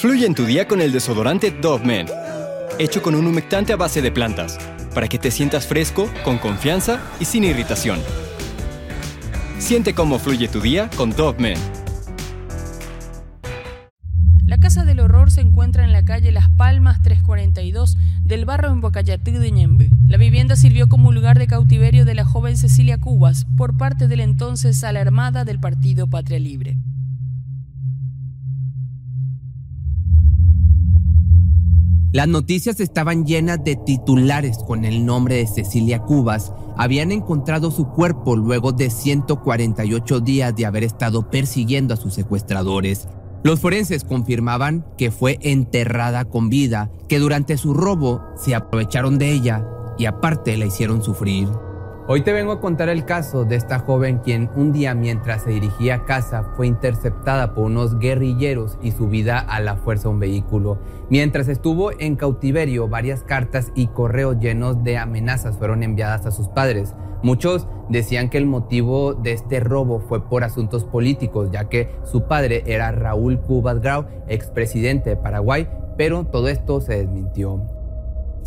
Fluye en tu día con el desodorante Dove Men, hecho con un humectante a base de plantas, para que te sientas fresco, con confianza y sin irritación. Siente cómo fluye tu día con Dove Men. La Casa del Horror se encuentra en la calle Las Palmas 342 del barrio en Bocayatí de Ñembe. La vivienda sirvió como lugar de cautiverio de la joven Cecilia Cubas por parte del entonces a la Armada del Partido Patria Libre. Las noticias estaban llenas de titulares con el nombre de Cecilia Cubas. Habían encontrado su cuerpo luego de 148 días de haber estado persiguiendo a sus secuestradores. Los forenses confirmaban que fue enterrada con vida, que durante su robo se aprovecharon de ella y aparte la hicieron sufrir. Hoy te vengo a contar el caso de esta joven quien un día mientras se dirigía a casa fue interceptada por unos guerrilleros y subida a la fuerza a un vehículo. Mientras estuvo en cautiverio, varias cartas y correos llenos de amenazas fueron enviadas a sus padres. Muchos decían que el motivo de este robo fue por asuntos políticos, ya que su padre era Raúl Cubas Grau, expresidente de Paraguay, pero todo esto se desmintió.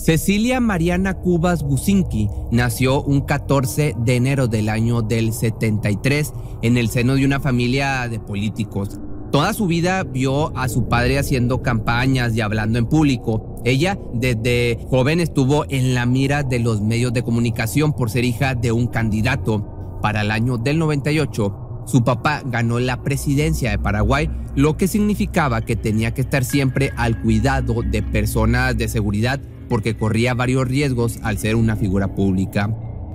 Cecilia Mariana Cubas Gusinki nació un 14 de enero del año del 73 en el seno de una familia de políticos. Toda su vida vio a su padre haciendo campañas y hablando en público. Ella desde joven estuvo en la mira de los medios de comunicación por ser hija de un candidato. Para el año del 98, su papá ganó la presidencia de Paraguay, lo que significaba que tenía que estar siempre al cuidado de personas de seguridad porque corría varios riesgos al ser una figura pública.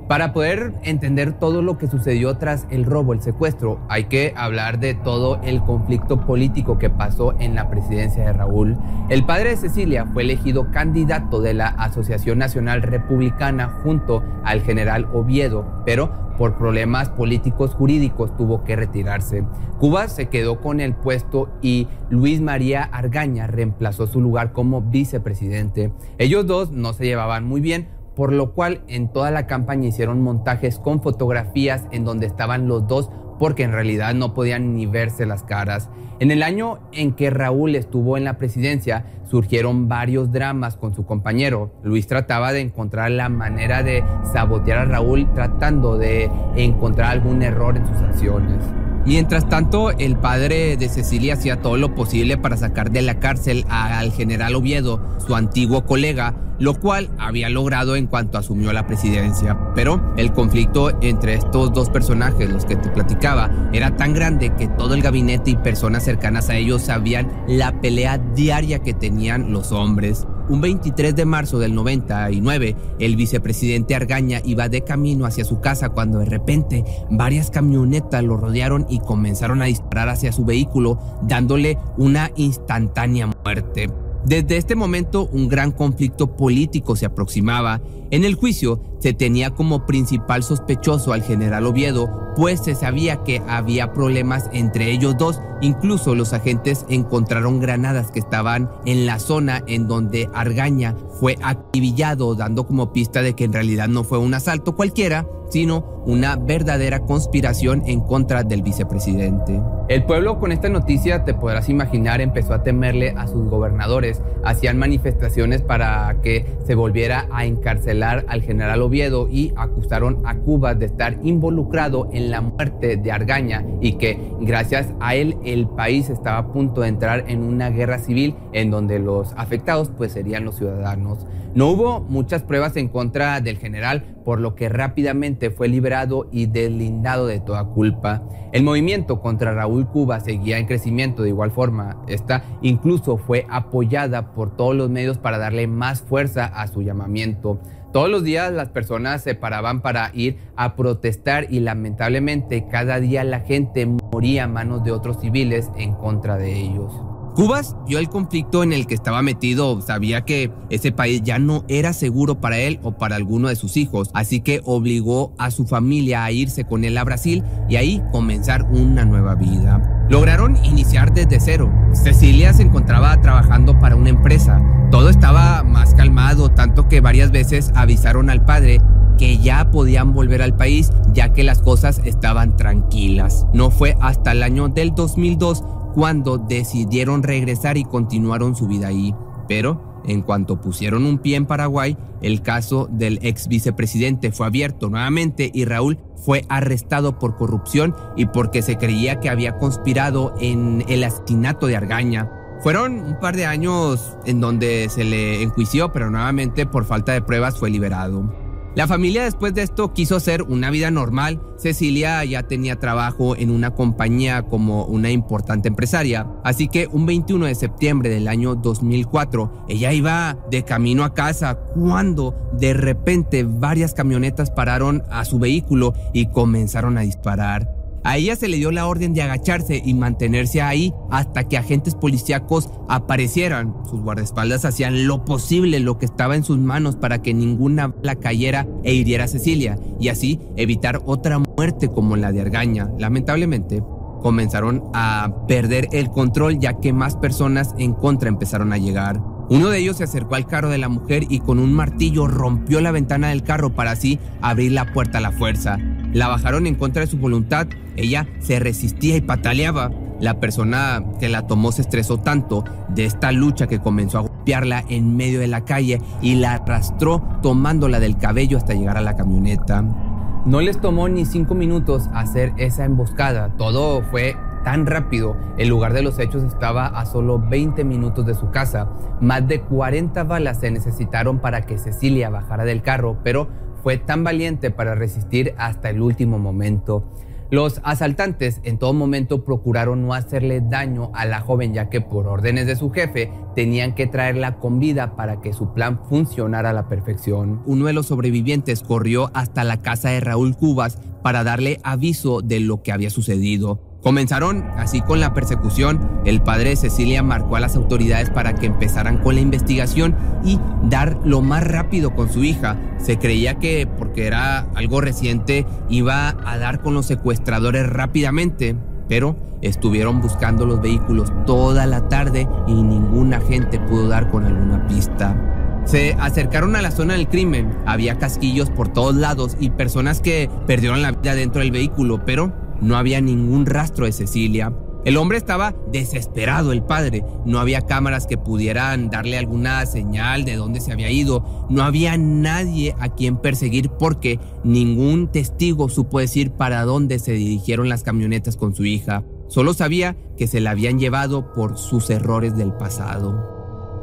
Para poder entender todo lo que sucedió tras el robo, el secuestro, hay que hablar de todo el conflicto político que pasó en la presidencia de Raúl. El padre de Cecilia fue elegido candidato de la Asociación Nacional Republicana junto al general Oviedo, pero por problemas políticos jurídicos tuvo que retirarse. Cuba se quedó con el puesto y Luis María Argaña reemplazó su lugar como vicepresidente. Ellos dos no se llevaban muy bien, por lo cual en toda la campaña hicieron montajes con fotografías en donde estaban los dos porque en realidad no podían ni verse las caras. En el año en que Raúl estuvo en la presidencia, surgieron varios dramas con su compañero. Luis trataba de encontrar la manera de sabotear a Raúl tratando de encontrar algún error en sus acciones. Mientras tanto, el padre de Cecilia hacía todo lo posible para sacar de la cárcel al general Oviedo, su antiguo colega, lo cual había logrado en cuanto asumió la presidencia. Pero el conflicto entre estos dos personajes, los que te platicaba, era tan grande que todo el gabinete y personas cercanas a ellos sabían la pelea diaria que tenían los hombres. Un 23 de marzo del 99, el vicepresidente Argaña iba de camino hacia su casa cuando de repente varias camionetas lo rodearon y comenzaron a disparar hacia su vehículo, dándole una instantánea muerte. Desde este momento un gran conflicto político se aproximaba. En el juicio se tenía como principal sospechoso al general Oviedo, pues se sabía que había problemas entre ellos dos. Incluso los agentes encontraron granadas que estaban en la zona en donde Argaña fue activillado, dando como pista de que en realidad no fue un asalto cualquiera, sino una verdadera conspiración en contra del vicepresidente. El pueblo con esta noticia, te podrás imaginar, empezó a temerle a sus gobernadores, hacían manifestaciones para que se volviera a encarcelar al general Oviedo y acusaron a Cuba de estar involucrado en la muerte de Argaña y que gracias a él el país estaba a punto de entrar en una guerra civil en donde los afectados pues serían los ciudadanos. No hubo muchas pruebas en contra del general, por lo que rápidamente fue liberado y deslindado de toda culpa. El movimiento contra Raúl Cuba seguía en crecimiento de igual forma. Esta incluso fue apoyada por todos los medios para darle más fuerza a su llamamiento. Todos los días las personas se paraban para ir a protestar y lamentablemente cada día la gente moría a manos de otros civiles en contra de ellos. Cubas vio el conflicto en el que estaba metido, sabía que ese país ya no era seguro para él o para alguno de sus hijos, así que obligó a su familia a irse con él a Brasil y ahí comenzar una nueva vida. Lograron iniciar desde cero. Cecilia se encontraba trabajando para una empresa. Todo estaba más calmado, tanto que varias veces avisaron al padre que ya podían volver al país ya que las cosas estaban tranquilas. No fue hasta el año del 2002 cuando decidieron regresar y continuaron su vida ahí. Pero en cuanto pusieron un pie en Paraguay, el caso del ex vicepresidente fue abierto nuevamente y Raúl fue arrestado por corrupción y porque se creía que había conspirado en el asesinato de Argaña. Fueron un par de años en donde se le enjuició, pero nuevamente por falta de pruebas fue liberado. La familia después de esto quiso hacer una vida normal. Cecilia ya tenía trabajo en una compañía como una importante empresaria. Así que un 21 de septiembre del año 2004, ella iba de camino a casa cuando de repente varias camionetas pararon a su vehículo y comenzaron a disparar. A ella se le dio la orden de agacharse y mantenerse ahí hasta que agentes policíacos aparecieran. Sus guardaespaldas hacían lo posible, lo que estaba en sus manos para que ninguna bala cayera e hiriera a Cecilia y así evitar otra muerte como la de Argaña. Lamentablemente, comenzaron a perder el control ya que más personas en contra empezaron a llegar. Uno de ellos se acercó al carro de la mujer y con un martillo rompió la ventana del carro para así abrir la puerta a la fuerza. La bajaron en contra de su voluntad, ella se resistía y pataleaba. La persona que la tomó se estresó tanto de esta lucha que comenzó a golpearla en medio de la calle y la arrastró tomándola del cabello hasta llegar a la camioneta. No les tomó ni cinco minutos hacer esa emboscada, todo fue tan rápido. El lugar de los hechos estaba a solo 20 minutos de su casa. Más de 40 balas se necesitaron para que Cecilia bajara del carro, pero fue tan valiente para resistir hasta el último momento. Los asaltantes en todo momento procuraron no hacerle daño a la joven ya que por órdenes de su jefe tenían que traerla con vida para que su plan funcionara a la perfección. Uno de los sobrevivientes corrió hasta la casa de Raúl Cubas para darle aviso de lo que había sucedido. Comenzaron así con la persecución. El padre de Cecilia marcó a las autoridades para que empezaran con la investigación y dar lo más rápido con su hija. Se creía que porque era algo reciente iba a dar con los secuestradores rápidamente, pero estuvieron buscando los vehículos toda la tarde y ningún agente pudo dar con alguna pista. Se acercaron a la zona del crimen, había casquillos por todos lados y personas que perdieron la vida dentro del vehículo, pero no había ningún rastro de Cecilia. El hombre estaba desesperado, el padre. No había cámaras que pudieran darle alguna señal de dónde se había ido. No había nadie a quien perseguir porque ningún testigo supo decir para dónde se dirigieron las camionetas con su hija. Solo sabía que se la habían llevado por sus errores del pasado.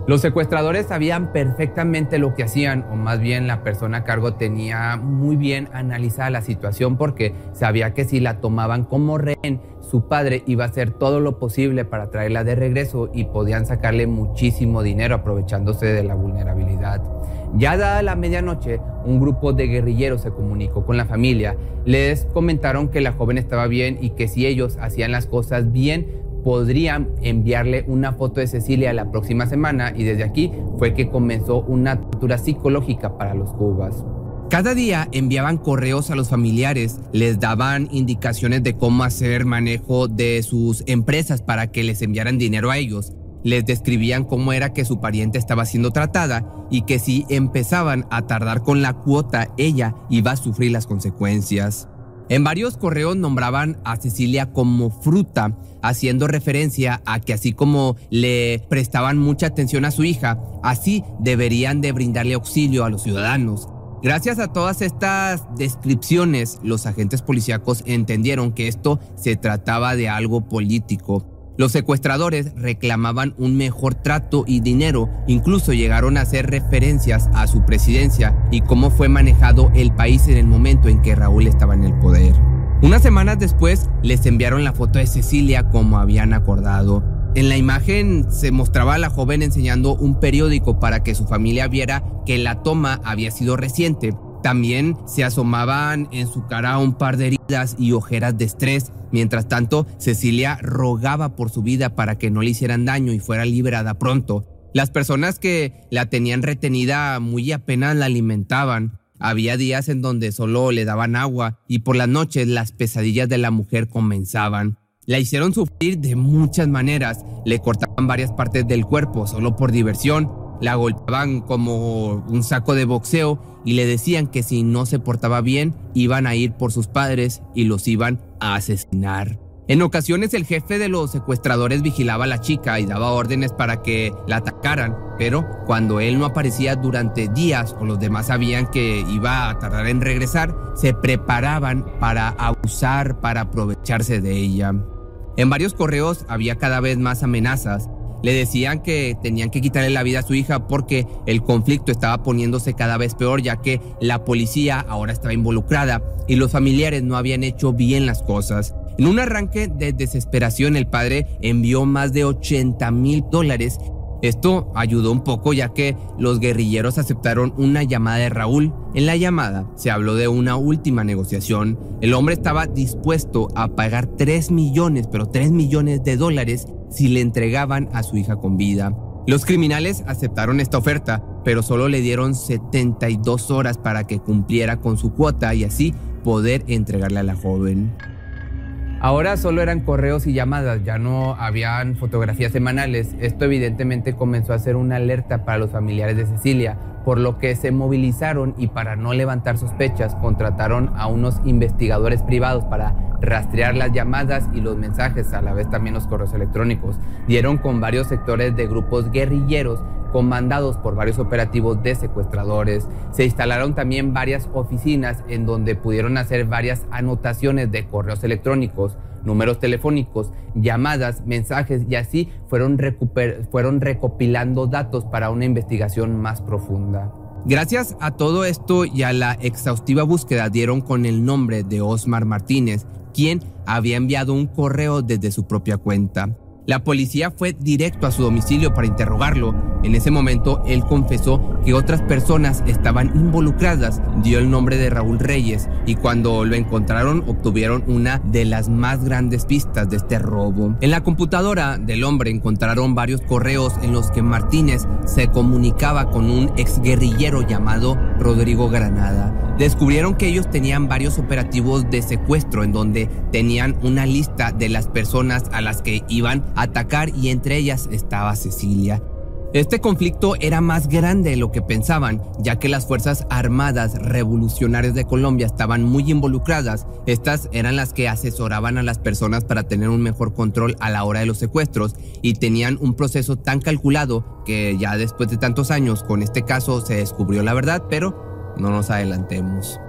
Los secuestradores sabían perfectamente lo que hacían, o más bien la persona a cargo tenía muy bien analizada la situación porque sabía que si la tomaban como rehén, su padre iba a hacer todo lo posible para traerla de regreso y podían sacarle muchísimo dinero aprovechándose de la vulnerabilidad. Ya dada la medianoche, un grupo de guerrilleros se comunicó con la familia. Les comentaron que la joven estaba bien y que si ellos hacían las cosas bien, podrían enviarle una foto de Cecilia la próxima semana y desde aquí fue que comenzó una tortura psicológica para los cubas. Cada día enviaban correos a los familiares, les daban indicaciones de cómo hacer manejo de sus empresas para que les enviaran dinero a ellos. Les describían cómo era que su pariente estaba siendo tratada y que si empezaban a tardar con la cuota, ella iba a sufrir las consecuencias. En varios correos nombraban a Cecilia como fruta, haciendo referencia a que así como le prestaban mucha atención a su hija, así deberían de brindarle auxilio a los ciudadanos. Gracias a todas estas descripciones, los agentes policíacos entendieron que esto se trataba de algo político los secuestradores reclamaban un mejor trato y dinero, incluso llegaron a hacer referencias a su presidencia y cómo fue manejado el país en el momento en que Raúl estaba en el poder. Unas semanas después les enviaron la foto de Cecilia como habían acordado. En la imagen se mostraba a la joven enseñando un periódico para que su familia viera que la toma había sido reciente. También se asomaban en su cara un par de heridas y ojeras de estrés. Mientras tanto, Cecilia rogaba por su vida para que no le hicieran daño y fuera liberada pronto. Las personas que la tenían retenida muy apenas la alimentaban. Había días en donde solo le daban agua y por las noches las pesadillas de la mujer comenzaban. La hicieron sufrir de muchas maneras. Le cortaban varias partes del cuerpo solo por diversión la golpeaban como un saco de boxeo y le decían que si no se portaba bien iban a ir por sus padres y los iban a asesinar. En ocasiones el jefe de los secuestradores vigilaba a la chica y daba órdenes para que la atacaran, pero cuando él no aparecía durante días o los demás sabían que iba a tardar en regresar, se preparaban para abusar, para aprovecharse de ella. En varios correos había cada vez más amenazas. Le decían que tenían que quitarle la vida a su hija porque el conflicto estaba poniéndose cada vez peor ya que la policía ahora estaba involucrada y los familiares no habían hecho bien las cosas. En un arranque de desesperación, el padre envió más de 80 mil dólares. Esto ayudó un poco ya que los guerrilleros aceptaron una llamada de Raúl. En la llamada se habló de una última negociación. El hombre estaba dispuesto a pagar 3 millones, pero 3 millones de dólares si le entregaban a su hija con vida. Los criminales aceptaron esta oferta, pero solo le dieron 72 horas para que cumpliera con su cuota y así poder entregarle a la joven. Ahora solo eran correos y llamadas, ya no habían fotografías semanales. Esto evidentemente comenzó a ser una alerta para los familiares de Cecilia, por lo que se movilizaron y para no levantar sospechas contrataron a unos investigadores privados para rastrear las llamadas y los mensajes, a la vez también los correos electrónicos. Dieron con varios sectores de grupos guerrilleros comandados por varios operativos de secuestradores. Se instalaron también varias oficinas en donde pudieron hacer varias anotaciones de correos electrónicos, números telefónicos, llamadas, mensajes y así fueron, fueron recopilando datos para una investigación más profunda. Gracias a todo esto y a la exhaustiva búsqueda dieron con el nombre de Osmar Martínez, quien había enviado un correo desde su propia cuenta. La policía fue directo a su domicilio para interrogarlo. En ese momento, él confesó que otras personas estaban involucradas. Dio el nombre de Raúl Reyes y cuando lo encontraron obtuvieron una de las más grandes pistas de este robo. En la computadora del hombre encontraron varios correos en los que Martínez se comunicaba con un exguerrillero llamado Rodrigo Granada descubrieron que ellos tenían varios operativos de secuestro en donde tenían una lista de las personas a las que iban a atacar y entre ellas estaba Cecilia. Este conflicto era más grande de lo que pensaban, ya que las Fuerzas Armadas Revolucionarias de Colombia estaban muy involucradas. Estas eran las que asesoraban a las personas para tener un mejor control a la hora de los secuestros y tenían un proceso tan calculado que ya después de tantos años con este caso se descubrió la verdad, pero no nos adelantemos.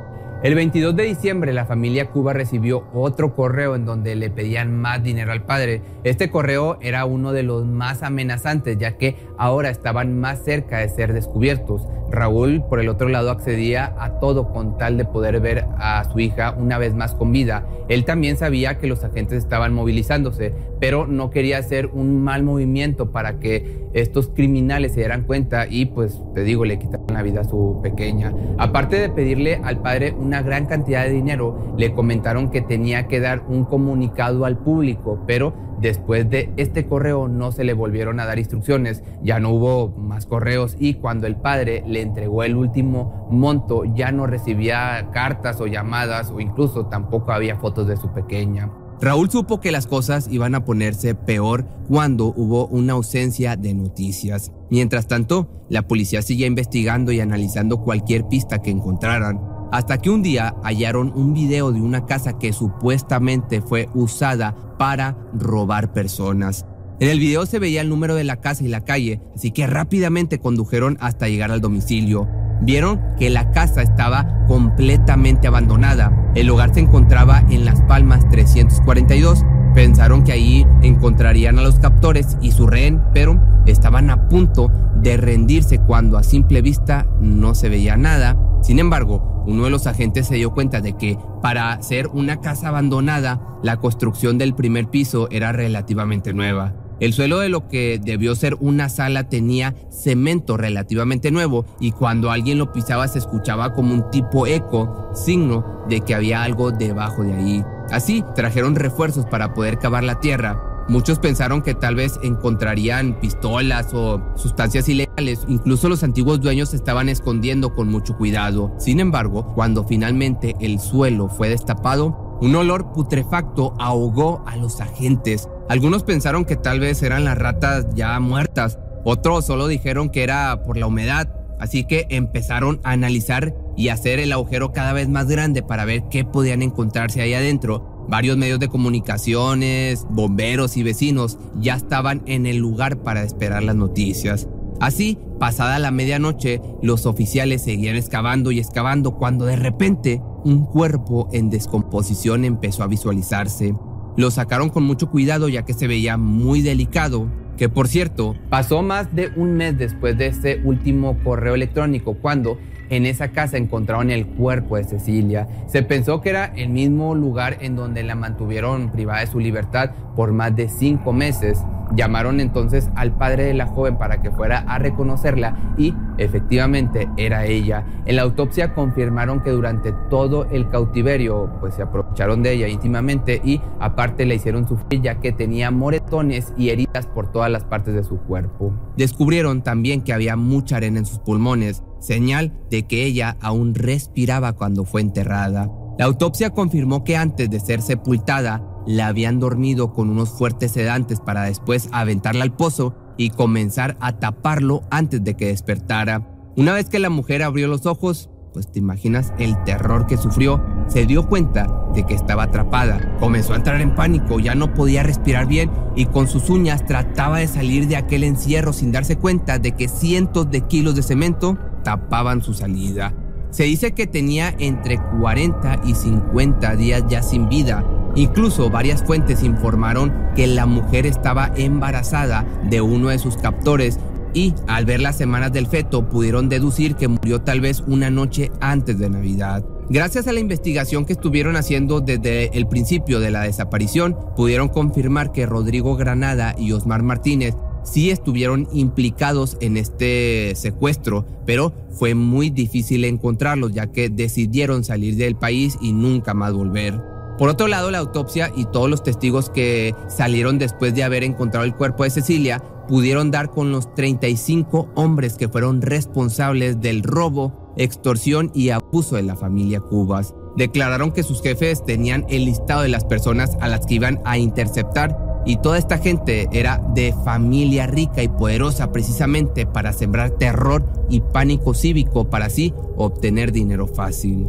El 22 de diciembre la familia Cuba recibió otro correo en donde le pedían más dinero al padre. Este correo era uno de los más amenazantes ya que ahora estaban más cerca de ser descubiertos. Raúl, por el otro lado, accedía a todo con tal de poder ver a su hija una vez más con vida. Él también sabía que los agentes estaban movilizándose, pero no quería hacer un mal movimiento para que estos criminales se dieran cuenta y, pues, te digo, le quitaran la vida a su pequeña. Aparte de pedirle al padre una gran cantidad de dinero, le comentaron que tenía que dar un comunicado al público, pero Después de este correo no se le volvieron a dar instrucciones, ya no hubo más correos y cuando el padre le entregó el último monto ya no recibía cartas o llamadas o incluso tampoco había fotos de su pequeña. Raúl supo que las cosas iban a ponerse peor cuando hubo una ausencia de noticias. Mientras tanto, la policía seguía investigando y analizando cualquier pista que encontraran hasta que un día hallaron un video de una casa que supuestamente fue usada para robar personas. En el video se veía el número de la casa y la calle, así que rápidamente condujeron hasta llegar al domicilio. Vieron que la casa estaba completamente abandonada. El hogar se encontraba en Las Palmas 342. Pensaron que ahí encontrarían a los captores y su rehén, pero estaban a punto de rendirse cuando a simple vista no se veía nada. Sin embargo, uno de los agentes se dio cuenta de que para ser una casa abandonada, la construcción del primer piso era relativamente nueva. El suelo de lo que debió ser una sala tenía cemento relativamente nuevo y cuando alguien lo pisaba se escuchaba como un tipo eco, signo de que había algo debajo de ahí. Así trajeron refuerzos para poder cavar la tierra Muchos pensaron que tal vez encontrarían pistolas o sustancias ilegales, incluso los antiguos dueños estaban escondiendo con mucho cuidado. Sin embargo, cuando finalmente el suelo fue destapado, un olor putrefacto ahogó a los agentes. Algunos pensaron que tal vez eran las ratas ya muertas, otros solo dijeron que era por la humedad, así que empezaron a analizar y hacer el agujero cada vez más grande para ver qué podían encontrarse ahí adentro Varios medios de comunicaciones, bomberos y vecinos ya estaban en el lugar para esperar las noticias. Así, pasada la medianoche, los oficiales seguían excavando y excavando cuando de repente un cuerpo en descomposición empezó a visualizarse. Lo sacaron con mucho cuidado ya que se veía muy delicado, que por cierto, pasó más de un mes después de ese último correo electrónico cuando en esa casa encontraron el cuerpo de Cecilia. Se pensó que era el mismo lugar en donde la mantuvieron privada de su libertad por más de cinco meses. Llamaron entonces al padre de la joven para que fuera a reconocerla y efectivamente era ella. En la autopsia confirmaron que durante todo el cautiverio pues se aprovecharon de ella íntimamente y aparte le hicieron sufrir ya que tenía moretones y heridas por todas las partes de su cuerpo. Descubrieron también que había mucha arena en sus pulmones, señal de que ella aún respiraba cuando fue enterrada. La autopsia confirmó que antes de ser sepultada, la habían dormido con unos fuertes sedantes para después aventarla al pozo y comenzar a taparlo antes de que despertara. Una vez que la mujer abrió los ojos, pues te imaginas el terror que sufrió, se dio cuenta de que estaba atrapada. Comenzó a entrar en pánico, ya no podía respirar bien y con sus uñas trataba de salir de aquel encierro sin darse cuenta de que cientos de kilos de cemento tapaban su salida. Se dice que tenía entre 40 y 50 días ya sin vida Incluso varias fuentes informaron que la mujer estaba embarazada de uno de sus captores y al ver las semanas del feto pudieron deducir que murió tal vez una noche antes de Navidad. Gracias a la investigación que estuvieron haciendo desde el principio de la desaparición, pudieron confirmar que Rodrigo Granada y Osmar Martínez sí estuvieron implicados en este secuestro, pero fue muy difícil encontrarlos ya que decidieron salir del país y nunca más volver. Por otro lado, la autopsia y todos los testigos que salieron después de haber encontrado el cuerpo de Cecilia pudieron dar con los 35 hombres que fueron responsables del robo, extorsión y abuso de la familia Cubas. Declararon que sus jefes tenían el listado de las personas a las que iban a interceptar y toda esta gente era de familia rica y poderosa precisamente para sembrar terror y pánico cívico para así obtener dinero fácil.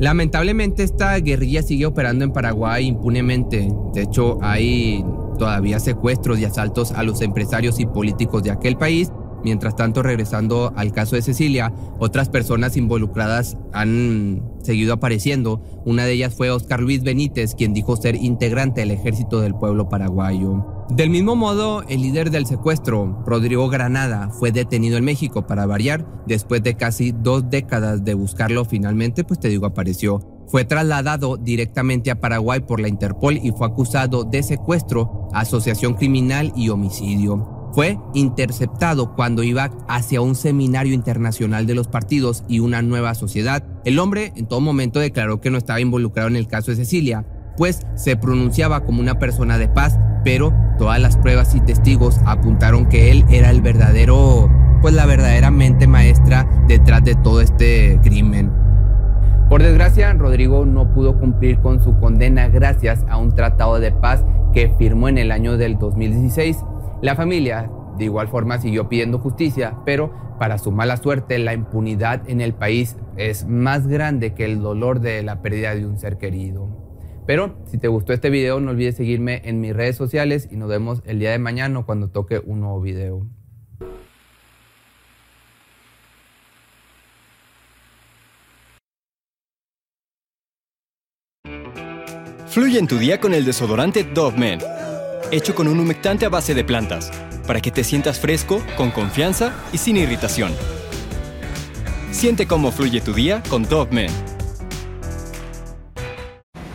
Lamentablemente esta guerrilla sigue operando en Paraguay impunemente. De hecho, hay todavía secuestros y asaltos a los empresarios y políticos de aquel país Mientras tanto, regresando al caso de Cecilia, otras personas involucradas han seguido apareciendo. Una de ellas fue Oscar Luis Benítez, quien dijo ser integrante del ejército del pueblo paraguayo. Del mismo modo, el líder del secuestro, Rodrigo Granada, fue detenido en México para variar. Después de casi dos décadas de buscarlo, finalmente, pues te digo, apareció. Fue trasladado directamente a Paraguay por la Interpol y fue acusado de secuestro, asociación criminal y homicidio fue interceptado cuando iba hacia un seminario internacional de los partidos y una nueva sociedad. El hombre en todo momento declaró que no estaba involucrado en el caso de Cecilia, pues se pronunciaba como una persona de paz, pero todas las pruebas y testigos apuntaron que él era el verdadero, pues la verdadera mente maestra detrás de todo este crimen. Por desgracia, Rodrigo no pudo cumplir con su condena gracias a un tratado de paz que firmó en el año del 2016 la familia de igual forma siguió pidiendo justicia, pero para su mala suerte la impunidad en el país es más grande que el dolor de la pérdida de un ser querido. Pero si te gustó este video no olvides seguirme en mis redes sociales y nos vemos el día de mañana cuando toque un nuevo video. Fluye en tu día con el desodorante Dove Men hecho con un humectante a base de plantas, para que te sientas fresco, con confianza y sin irritación. Siente cómo fluye tu día con Dove Men.